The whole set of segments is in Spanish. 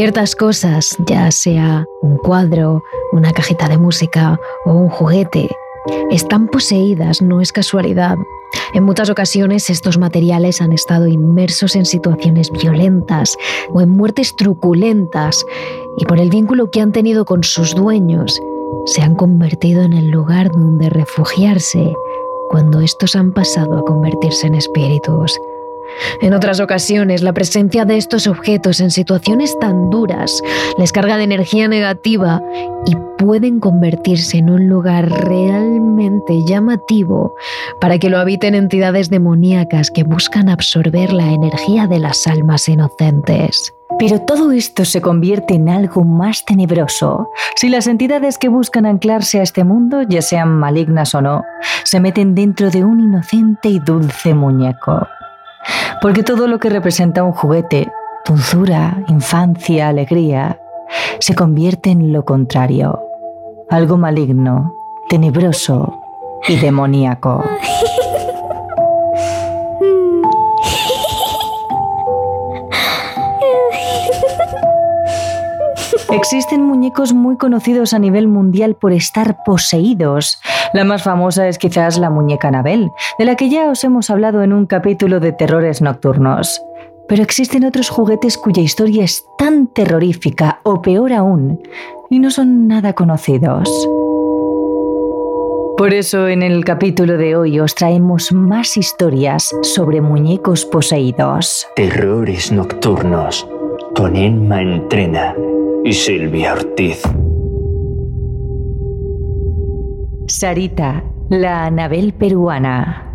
Ciertas cosas, ya sea un cuadro, una cajita de música o un juguete, están poseídas, no es casualidad. En muchas ocasiones estos materiales han estado inmersos en situaciones violentas o en muertes truculentas y por el vínculo que han tenido con sus dueños, se han convertido en el lugar donde refugiarse cuando estos han pasado a convertirse en espíritus. En otras ocasiones, la presencia de estos objetos en situaciones tan duras les carga de energía negativa y pueden convertirse en un lugar realmente llamativo para que lo habiten entidades demoníacas que buscan absorber la energía de las almas inocentes. Pero todo esto se convierte en algo más tenebroso si las entidades que buscan anclarse a este mundo, ya sean malignas o no, se meten dentro de un inocente y dulce muñeco. Porque todo lo que representa un juguete, dulzura, infancia, alegría, se convierte en lo contrario, algo maligno, tenebroso y demoníaco. Existen muñecos muy conocidos a nivel mundial por estar poseídos. La más famosa es quizás la muñeca Anabel, de la que ya os hemos hablado en un capítulo de terrores nocturnos. Pero existen otros juguetes cuya historia es tan terrorífica o peor aún, y no son nada conocidos. Por eso en el capítulo de hoy os traemos más historias sobre muñecos poseídos. Terrores nocturnos con Emma Entrena y Silvia Ortiz. Sarita, la Anabel peruana.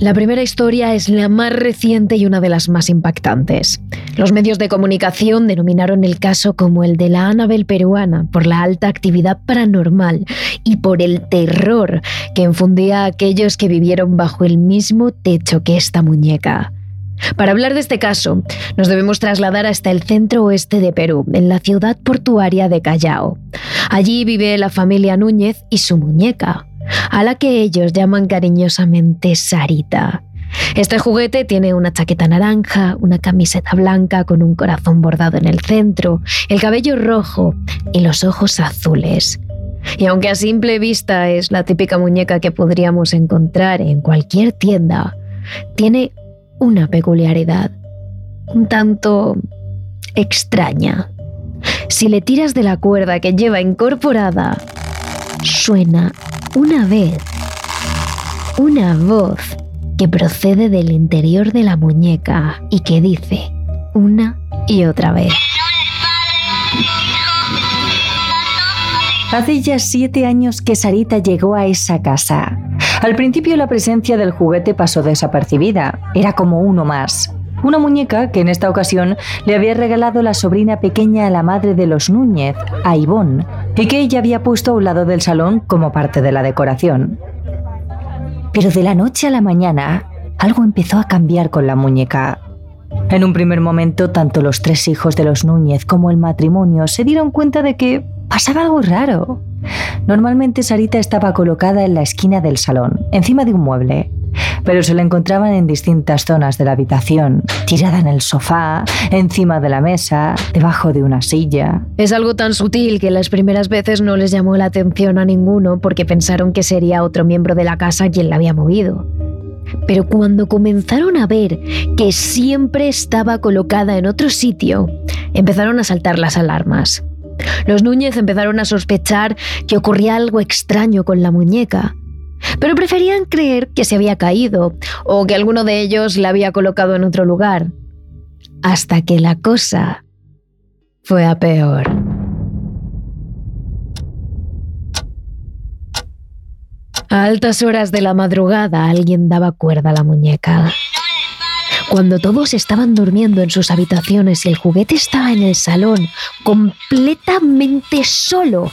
La primera historia es la más reciente y una de las más impactantes. Los medios de comunicación denominaron el caso como el de la Anabel peruana por la alta actividad paranormal y por el terror que infundía a aquellos que vivieron bajo el mismo techo que esta muñeca. Para hablar de este caso, nos debemos trasladar hasta el centro oeste de Perú, en la ciudad portuaria de Callao. Allí vive la familia Núñez y su muñeca, a la que ellos llaman cariñosamente Sarita. Este juguete tiene una chaqueta naranja, una camiseta blanca con un corazón bordado en el centro, el cabello rojo y los ojos azules. Y aunque a simple vista es la típica muñeca que podríamos encontrar en cualquier tienda, tiene una peculiaridad, un tanto extraña. Si le tiras de la cuerda que lleva incorporada, suena una vez una voz que procede del interior de la muñeca y que dice una y otra vez. Hace ya siete años que Sarita llegó a esa casa. Al principio la presencia del juguete pasó desapercibida, era como uno más. Una muñeca que en esta ocasión le había regalado la sobrina pequeña a la madre de los Núñez, a Ivonne, y que ella había puesto a un lado del salón como parte de la decoración. Pero de la noche a la mañana, algo empezó a cambiar con la muñeca. En un primer momento, tanto los tres hijos de los Núñez como el matrimonio se dieron cuenta de que pasaba algo raro. Normalmente Sarita estaba colocada en la esquina del salón, encima de un mueble, pero se la encontraban en distintas zonas de la habitación, tirada en el sofá, encima de la mesa, debajo de una silla. Es algo tan sutil que las primeras veces no les llamó la atención a ninguno porque pensaron que sería otro miembro de la casa quien la había movido. Pero cuando comenzaron a ver que siempre estaba colocada en otro sitio, empezaron a saltar las alarmas. Los Núñez empezaron a sospechar que ocurría algo extraño con la muñeca, pero preferían creer que se había caído o que alguno de ellos la había colocado en otro lugar. Hasta que la cosa fue a peor. A altas horas de la madrugada alguien daba cuerda a la muñeca. Cuando todos estaban durmiendo en sus habitaciones y el juguete estaba en el salón, completamente solo,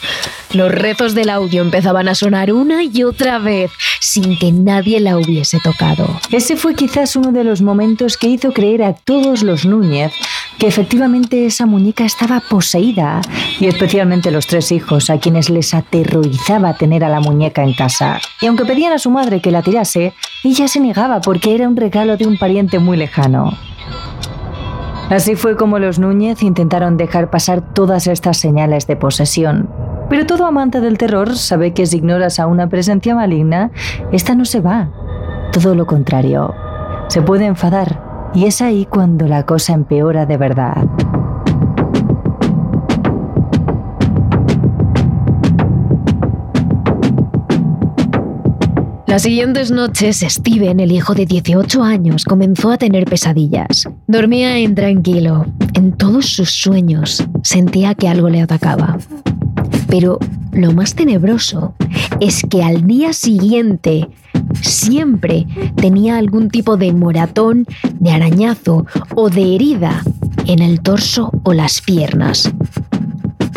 los rezos del audio empezaban a sonar una y otra vez, sin que nadie la hubiese tocado. Ese fue quizás uno de los momentos que hizo creer a todos los Núñez que efectivamente esa muñeca estaba poseída, y especialmente los tres hijos, a quienes les aterrorizaba tener a la muñeca en casa. Y aunque pedían a su madre que la tirase, ella se negaba porque era un regalo de un pariente muy lejano. Así fue como los Núñez intentaron dejar pasar todas estas señales de posesión. Pero todo amante del terror sabe que si ignoras a una presencia maligna, esta no se va. Todo lo contrario, se puede enfadar y es ahí cuando la cosa empeora de verdad. Las siguientes noches, Steven, el hijo de 18 años, comenzó a tener pesadillas. Dormía intranquilo. En todos sus sueños sentía que algo le atacaba. Pero lo más tenebroso es que al día siguiente siempre tenía algún tipo de moratón, de arañazo o de herida en el torso o las piernas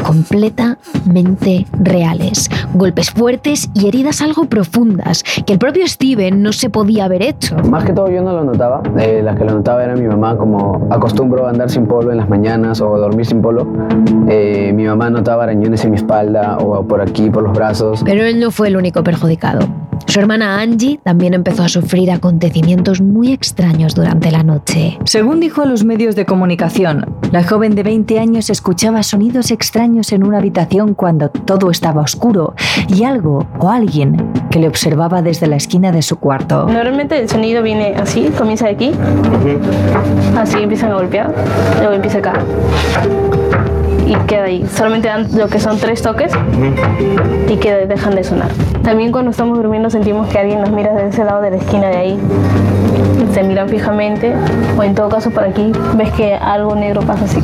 completamente reales, golpes fuertes y heridas algo profundas que el propio Steven no se podía haber hecho. Más que todo yo no lo notaba, eh, las que lo notaba era mi mamá, como acostumbro a andar sin polo en las mañanas o dormir sin polo, eh, mi mamá notaba arañones en mi espalda o por aquí, por los brazos. Pero él no fue el único perjudicado. Su hermana Angie también empezó a sufrir acontecimientos muy extraños durante la noche. Según dijo a los medios de comunicación, la joven de 20 años escuchaba sonidos extraños en una habitación cuando todo estaba oscuro y algo o alguien que le observaba desde la esquina de su cuarto. Normalmente el sonido viene así, comienza de aquí, así empiezan a golpear, luego empieza acá y queda ahí. Solamente dan lo que son tres toques y que dejan de sonar. También cuando estamos durmiendo sentimos que alguien nos mira desde ese lado de la esquina de ahí. Se miran fijamente o en todo caso por aquí ves que algo negro pasa así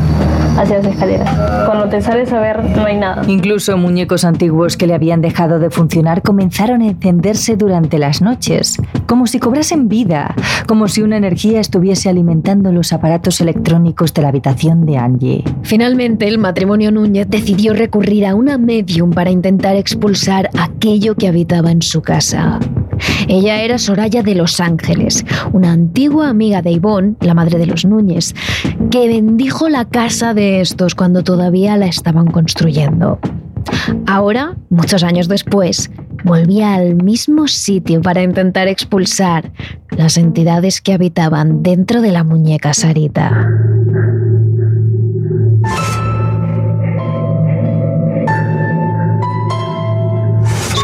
hacia las escaleras. Cuando te sales a ver no hay nada. Incluso muñecos antiguos que le habían dejado de funcionar comenzaron a encenderse durante las noches, como si cobrasen vida, como si una energía estuviese alimentando los aparatos electrónicos de la habitación de Angie. Finalmente, el matrimonio Núñez decidió recurrir a una medium para intentar expulsar aquello que habitaba en su casa. Ella era Soraya de Los Ángeles, una antigua amiga de Ivonne, la madre de los Núñez, que bendijo la casa de estos cuando todavía la estaban construyendo. Ahora, muchos años después, volvía al mismo sitio para intentar expulsar las entidades que habitaban dentro de la muñeca Sarita.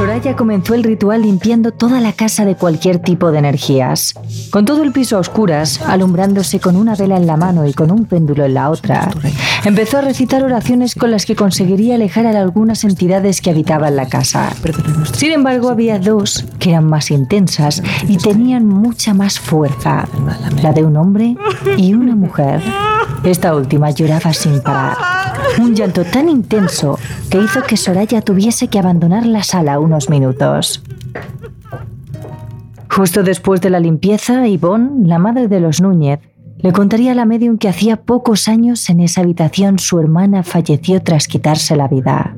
Soraya comenzó el ritual limpiando toda la casa de cualquier tipo de energías. Con todo el piso a oscuras, alumbrándose con una vela en la mano y con un péndulo en la otra, empezó a recitar oraciones con las que conseguiría alejar a algunas entidades que habitaban la casa. Sin embargo, había dos que eran más intensas y tenían mucha más fuerza, la de un hombre y una mujer. Esta última lloraba sin parar. Un llanto tan intenso que hizo que Soraya tuviese que abandonar la sala minutos. Justo después de la limpieza, Yvonne, la madre de los Núñez, le contaría a la medium que hacía pocos años en esa habitación su hermana falleció tras quitarse la vida.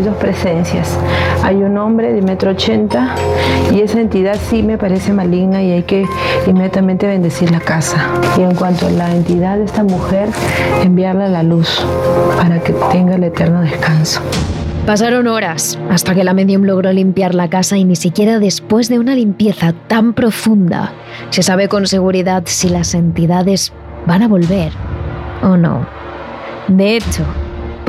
Hay dos presencias. Hay un hombre de metro ochenta y esa entidad sí me parece maligna y hay que inmediatamente bendecir la casa. Y en cuanto a la entidad de esta mujer, enviarla a la luz para que tenga el eterno descanso. Pasaron horas hasta que la medium logró limpiar la casa y ni siquiera después de una limpieza tan profunda se sabe con seguridad si las entidades van a volver o no. De hecho,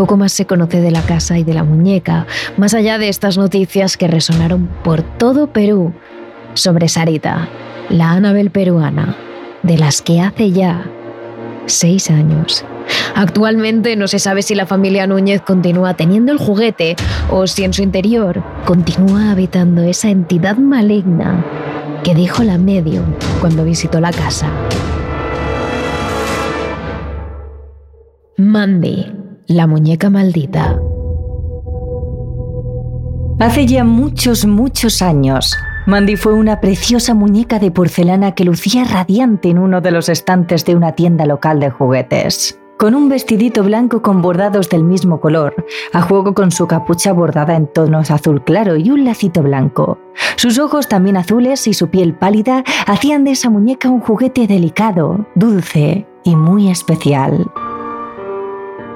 poco más se conoce de la casa y de la muñeca, más allá de estas noticias que resonaron por todo Perú sobre Sarita, la Anabel peruana, de las que hace ya seis años. Actualmente no se sabe si la familia Núñez continúa teniendo el juguete o si en su interior continúa habitando esa entidad maligna que dijo la medium cuando visitó la casa. Mandy, la muñeca maldita. Hace ya muchos, muchos años, Mandy fue una preciosa muñeca de porcelana que lucía radiante en uno de los estantes de una tienda local de juguetes. Con un vestidito blanco con bordados del mismo color, a juego con su capucha bordada en tonos azul claro y un lacito blanco. Sus ojos también azules y su piel pálida hacían de esa muñeca un juguete delicado, dulce y muy especial.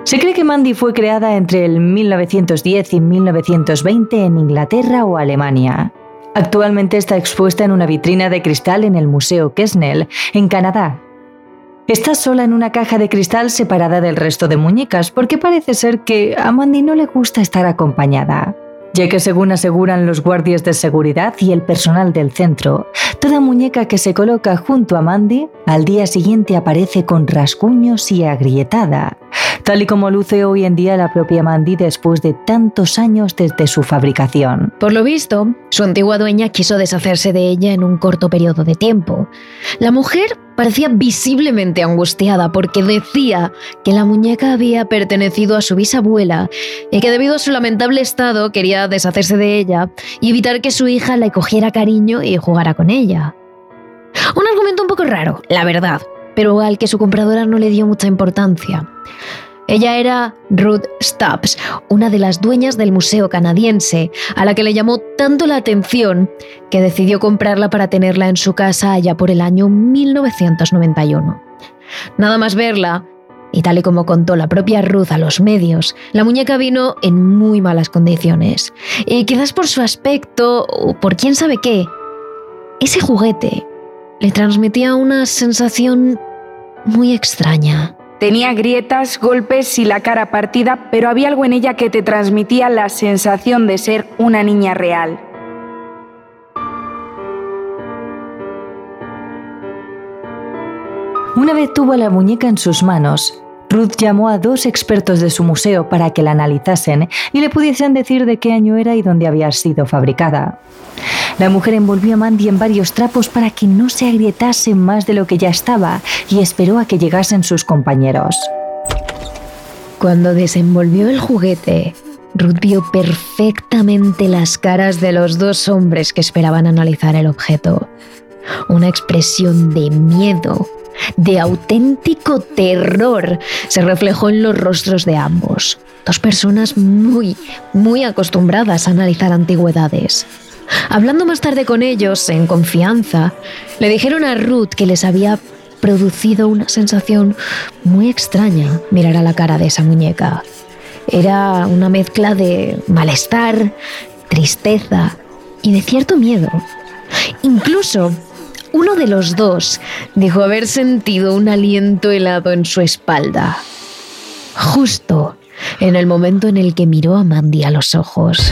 Se cree que Mandy fue creada entre el 1910 y 1920 en Inglaterra o Alemania. Actualmente está expuesta en una vitrina de cristal en el Museo Kesnell, en Canadá. Está sola en una caja de cristal separada del resto de muñecas porque parece ser que a Mandy no le gusta estar acompañada ya que según aseguran los guardias de seguridad y el personal del centro, toda muñeca que se coloca junto a Mandy al día siguiente aparece con rasguños y agrietada, tal y como luce hoy en día la propia Mandy después de tantos años desde su fabricación. Por lo visto, su antigua dueña quiso deshacerse de ella en un corto periodo de tiempo. La mujer parecía visiblemente angustiada porque decía que la muñeca había pertenecido a su bisabuela y que debido a su lamentable estado quería deshacerse de ella y evitar que su hija le cogiera cariño y jugara con ella. Un argumento un poco raro, la verdad, pero al que su compradora no le dio mucha importancia. Ella era Ruth Stubbs, una de las dueñas del museo canadiense, a la que le llamó tanto la atención que decidió comprarla para tenerla en su casa allá por el año 1991. Nada más verla, y tal y como contó la propia Ruth a los medios, la muñeca vino en muy malas condiciones. Y quizás por su aspecto o por quién sabe qué, ese juguete le transmitía una sensación muy extraña. Tenía grietas, golpes y la cara partida, pero había algo en ella que te transmitía la sensación de ser una niña real. Una vez tuvo la muñeca en sus manos, Ruth llamó a dos expertos de su museo para que la analizasen y le pudiesen decir de qué año era y dónde había sido fabricada. La mujer envolvió a Mandy en varios trapos para que no se agrietase más de lo que ya estaba y esperó a que llegasen sus compañeros. Cuando desenvolvió el juguete, Ruth vio perfectamente las caras de los dos hombres que esperaban analizar el objeto. Una expresión de miedo, de auténtico terror, se reflejó en los rostros de ambos. Dos personas muy, muy acostumbradas a analizar antigüedades. Hablando más tarde con ellos, en confianza, le dijeron a Ruth que les había producido una sensación muy extraña mirar a la cara de esa muñeca. Era una mezcla de malestar, tristeza y de cierto miedo. Incluso uno de los dos dijo haber sentido un aliento helado en su espalda, justo en el momento en el que miró a Mandy a los ojos.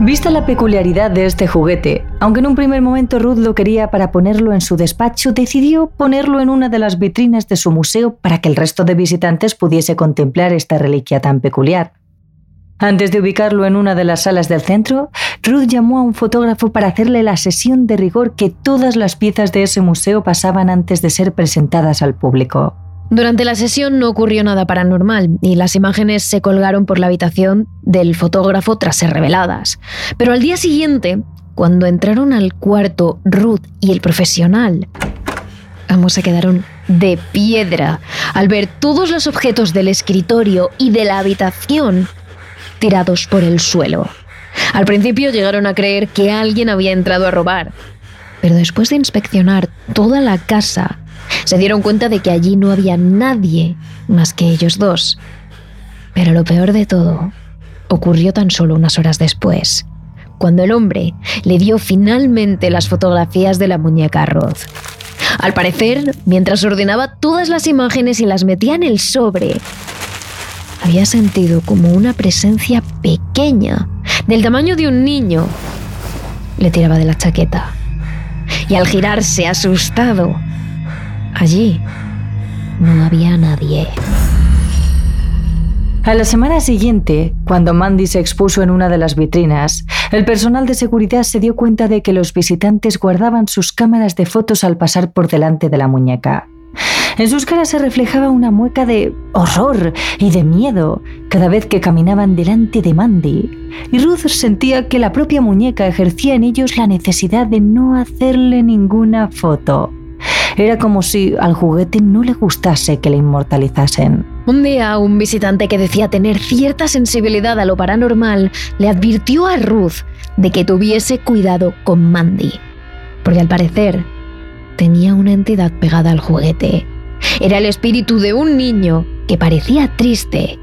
Vista la peculiaridad de este juguete, aunque en un primer momento Ruth lo quería para ponerlo en su despacho, decidió ponerlo en una de las vitrinas de su museo para que el resto de visitantes pudiese contemplar esta reliquia tan peculiar. Antes de ubicarlo en una de las salas del centro, Ruth llamó a un fotógrafo para hacerle la sesión de rigor que todas las piezas de ese museo pasaban antes de ser presentadas al público. Durante la sesión no ocurrió nada paranormal y las imágenes se colgaron por la habitación del fotógrafo tras ser reveladas. Pero al día siguiente, cuando entraron al cuarto Ruth y el profesional, ambos se quedaron de piedra al ver todos los objetos del escritorio y de la habitación tirados por el suelo. Al principio llegaron a creer que alguien había entrado a robar, pero después de inspeccionar toda la casa, se dieron cuenta de que allí no había nadie más que ellos dos. Pero lo peor de todo ocurrió tan solo unas horas después, cuando el hombre le dio finalmente las fotografías de la muñeca Roth. Al parecer, mientras ordenaba todas las imágenes y las metía en el sobre, había sentido como una presencia pequeña, del tamaño de un niño, le tiraba de la chaqueta. Y al girarse asustado, Allí no había nadie. A la semana siguiente, cuando Mandy se expuso en una de las vitrinas, el personal de seguridad se dio cuenta de que los visitantes guardaban sus cámaras de fotos al pasar por delante de la muñeca. En sus caras se reflejaba una mueca de horror y de miedo cada vez que caminaban delante de Mandy, y Ruth sentía que la propia muñeca ejercía en ellos la necesidad de no hacerle ninguna foto. Era como si al juguete no le gustase que le inmortalizasen. Un día, un visitante que decía tener cierta sensibilidad a lo paranormal le advirtió a Ruth de que tuviese cuidado con Mandy, porque al parecer tenía una entidad pegada al juguete. Era el espíritu de un niño que parecía triste,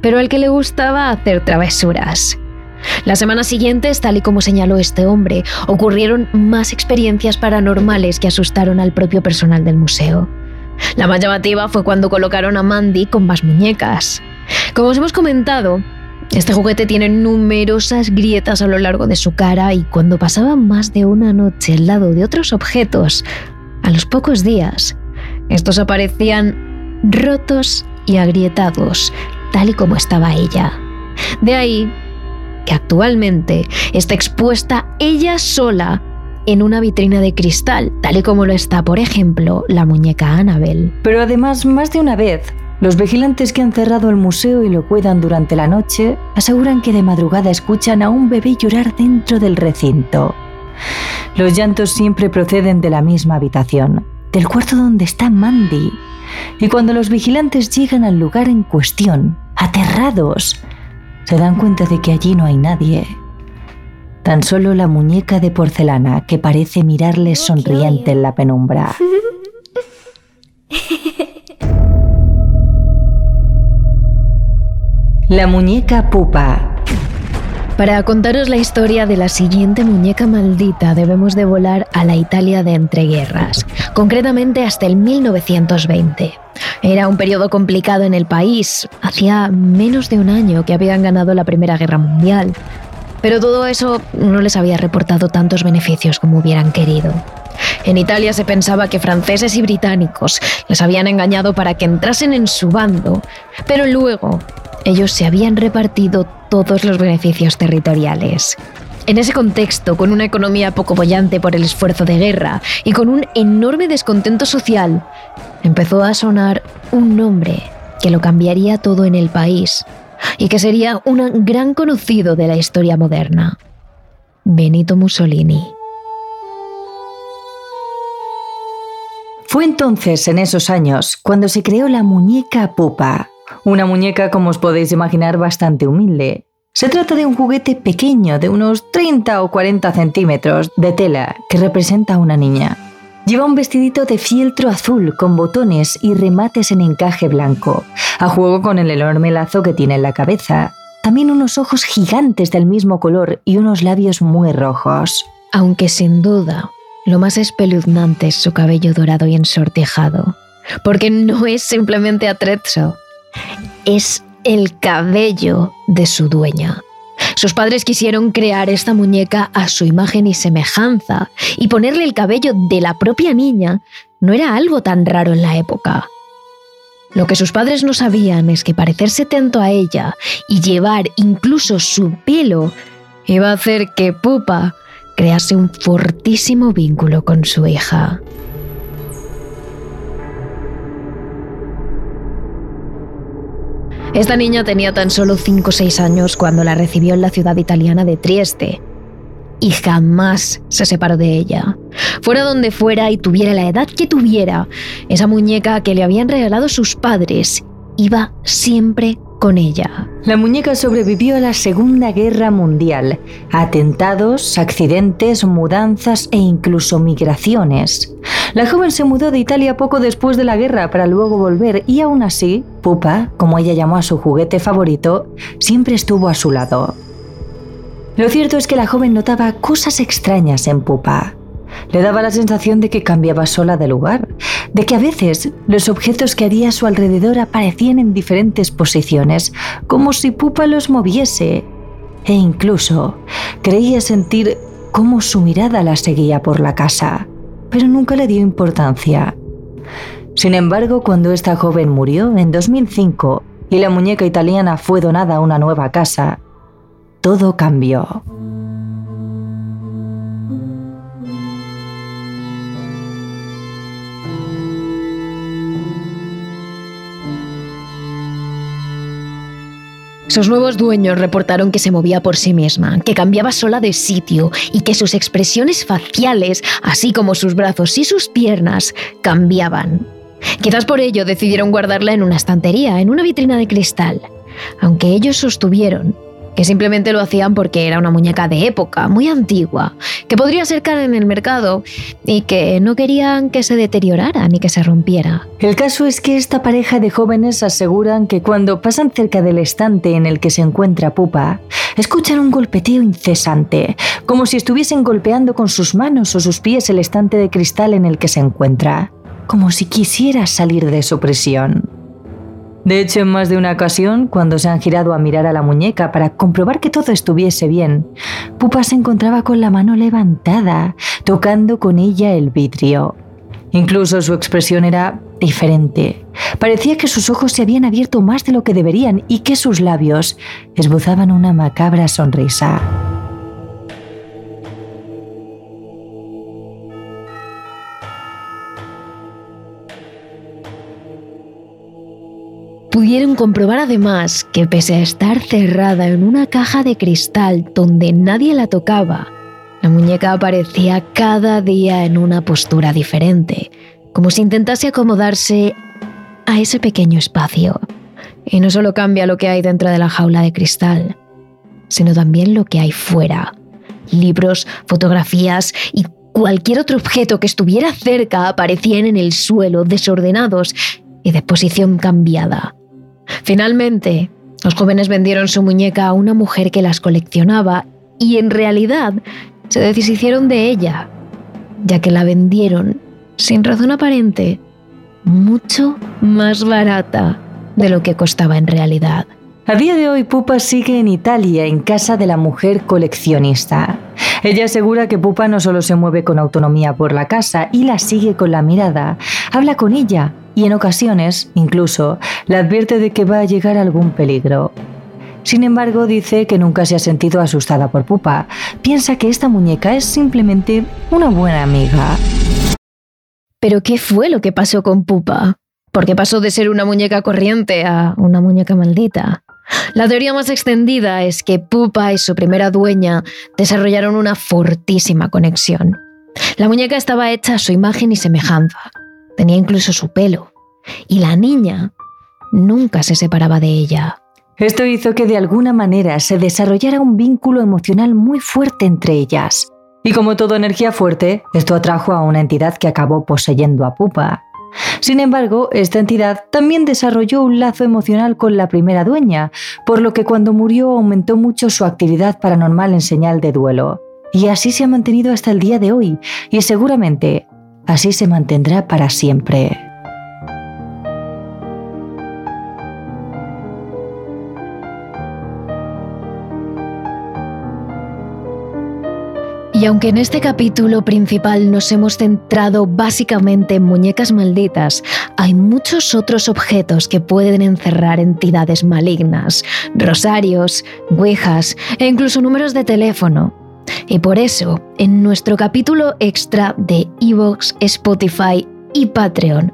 pero al que le gustaba hacer travesuras. Las semanas siguientes, tal y como señaló este hombre, ocurrieron más experiencias paranormales que asustaron al propio personal del museo. La más llamativa fue cuando colocaron a Mandy con más muñecas. Como os hemos comentado, este juguete tiene numerosas grietas a lo largo de su cara y cuando pasaba más de una noche al lado de otros objetos, a los pocos días, estos aparecían rotos y agrietados, tal y como estaba ella. De ahí que actualmente está expuesta ella sola en una vitrina de cristal, tal y como lo está, por ejemplo, la muñeca Annabel. Pero además, más de una vez, los vigilantes que han cerrado el museo y lo cuidan durante la noche aseguran que de madrugada escuchan a un bebé llorar dentro del recinto. Los llantos siempre proceden de la misma habitación, del cuarto donde está Mandy. Y cuando los vigilantes llegan al lugar en cuestión, aterrados, se dan cuenta de que allí no hay nadie. Tan solo la muñeca de porcelana que parece mirarles sonriente en la penumbra. La muñeca pupa. Para contaros la historia de la siguiente muñeca maldita debemos de volar a la Italia de entreguerras, concretamente hasta el 1920. Era un periodo complicado en el país, hacía menos de un año que habían ganado la Primera Guerra Mundial, pero todo eso no les había reportado tantos beneficios como hubieran querido. En Italia se pensaba que franceses y británicos les habían engañado para que entrasen en su bando, pero luego ellos se habían repartido todos los beneficios territoriales. En ese contexto, con una economía poco bollante por el esfuerzo de guerra y con un enorme descontento social, empezó a sonar un nombre que lo cambiaría todo en el país y que sería un gran conocido de la historia moderna. Benito Mussolini. Fue entonces, en esos años, cuando se creó la muñeca pupa, una muñeca, como os podéis imaginar, bastante humilde. Se trata de un juguete pequeño de unos 30 o 40 centímetros de tela que representa a una niña. Lleva un vestidito de fieltro azul con botones y remates en encaje blanco, a juego con el enorme lazo que tiene en la cabeza. También unos ojos gigantes del mismo color y unos labios muy rojos. Aunque sin duda, lo más espeluznante es su cabello dorado y ensortijado, porque no es simplemente atrezzo, es el cabello de su dueña. Sus padres quisieron crear esta muñeca a su imagen y semejanza, y ponerle el cabello de la propia niña no era algo tan raro en la época. Lo que sus padres no sabían es que parecerse tanto a ella y llevar incluso su pelo iba a hacer que Pupa crease un fortísimo vínculo con su hija. Esta niña tenía tan solo 5 o 6 años cuando la recibió en la ciudad italiana de Trieste y jamás se separó de ella. Fuera donde fuera y tuviera la edad que tuviera, esa muñeca que le habían regalado sus padres iba siempre con ella. La muñeca sobrevivió a la Segunda Guerra Mundial, atentados, accidentes, mudanzas e incluso migraciones. La joven se mudó de Italia poco después de la guerra para luego volver y aún así, Pupa, como ella llamó a su juguete favorito, siempre estuvo a su lado. Lo cierto es que la joven notaba cosas extrañas en Pupa. Le daba la sensación de que cambiaba sola de lugar, de que a veces los objetos que había a su alrededor aparecían en diferentes posiciones, como si Pupa los moviese, e incluso creía sentir cómo su mirada la seguía por la casa, pero nunca le dio importancia. Sin embargo, cuando esta joven murió en 2005 y la muñeca italiana fue donada a una nueva casa, todo cambió. Sus nuevos dueños reportaron que se movía por sí misma, que cambiaba sola de sitio y que sus expresiones faciales, así como sus brazos y sus piernas, cambiaban. Quizás por ello decidieron guardarla en una estantería, en una vitrina de cristal, aunque ellos sostuvieron que simplemente lo hacían porque era una muñeca de época, muy antigua, que podría ser cara en el mercado y que no querían que se deteriorara ni que se rompiera. El caso es que esta pareja de jóvenes aseguran que cuando pasan cerca del estante en el que se encuentra Pupa, escuchan un golpeteo incesante, como si estuviesen golpeando con sus manos o sus pies el estante de cristal en el que se encuentra, como si quisiera salir de su prisión. De hecho, en más de una ocasión, cuando se han girado a mirar a la muñeca para comprobar que todo estuviese bien, Pupa se encontraba con la mano levantada, tocando con ella el vidrio. Incluso su expresión era diferente. Parecía que sus ojos se habían abierto más de lo que deberían y que sus labios esbozaban una macabra sonrisa. Pudieron comprobar además que pese a estar cerrada en una caja de cristal donde nadie la tocaba, la muñeca aparecía cada día en una postura diferente, como si intentase acomodarse a ese pequeño espacio. Y no solo cambia lo que hay dentro de la jaula de cristal, sino también lo que hay fuera. Libros, fotografías y cualquier otro objeto que estuviera cerca aparecían en el suelo, desordenados y de posición cambiada. Finalmente, los jóvenes vendieron su muñeca a una mujer que las coleccionaba y en realidad se deshicieron de ella, ya que la vendieron, sin razón aparente, mucho más barata de lo que costaba en realidad. A día de hoy, Pupa sigue en Italia, en casa de la mujer coleccionista. Ella asegura que Pupa no solo se mueve con autonomía por la casa y la sigue con la mirada, habla con ella y en ocasiones, incluso, la advierte de que va a llegar algún peligro. Sin embargo, dice que nunca se ha sentido asustada por Pupa. Piensa que esta muñeca es simplemente una buena amiga. Pero ¿qué fue lo que pasó con Pupa? Porque pasó de ser una muñeca corriente a una muñeca maldita. La teoría más extendida es que Pupa y su primera dueña desarrollaron una fortísima conexión. La muñeca estaba hecha a su imagen y semejanza, tenía incluso su pelo, y la niña nunca se separaba de ella. Esto hizo que de alguna manera se desarrollara un vínculo emocional muy fuerte entre ellas. Y como toda energía fuerte, esto atrajo a una entidad que acabó poseyendo a Pupa. Sin embargo, esta entidad también desarrolló un lazo emocional con la primera dueña, por lo que cuando murió aumentó mucho su actividad paranormal en señal de duelo. Y así se ha mantenido hasta el día de hoy, y seguramente así se mantendrá para siempre. Y aunque en este capítulo principal nos hemos centrado básicamente en muñecas malditas, hay muchos otros objetos que pueden encerrar entidades malignas, rosarios, ouijas e incluso números de teléfono. Y por eso, en nuestro capítulo extra de Evox, Spotify y Patreon,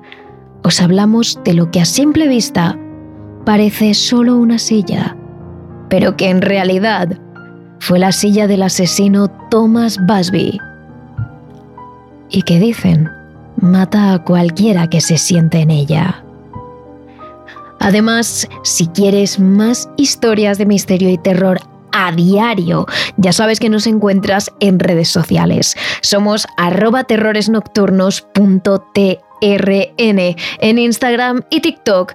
os hablamos de lo que a simple vista parece solo una silla, pero que en realidad fue la silla del asesino Thomas Busby. Y que dicen, mata a cualquiera que se siente en ella. Además, si quieres más historias de misterio y terror a diario, ya sabes que nos encuentras en redes sociales. Somos arroba terroresnocturnos.trn en Instagram y TikTok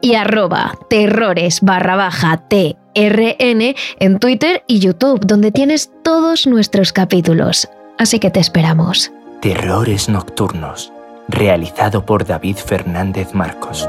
y arroba terrores barra baja TRN en Twitter y YouTube, donde tienes todos nuestros capítulos. Así que te esperamos. Terrores Nocturnos, realizado por David Fernández Marcos.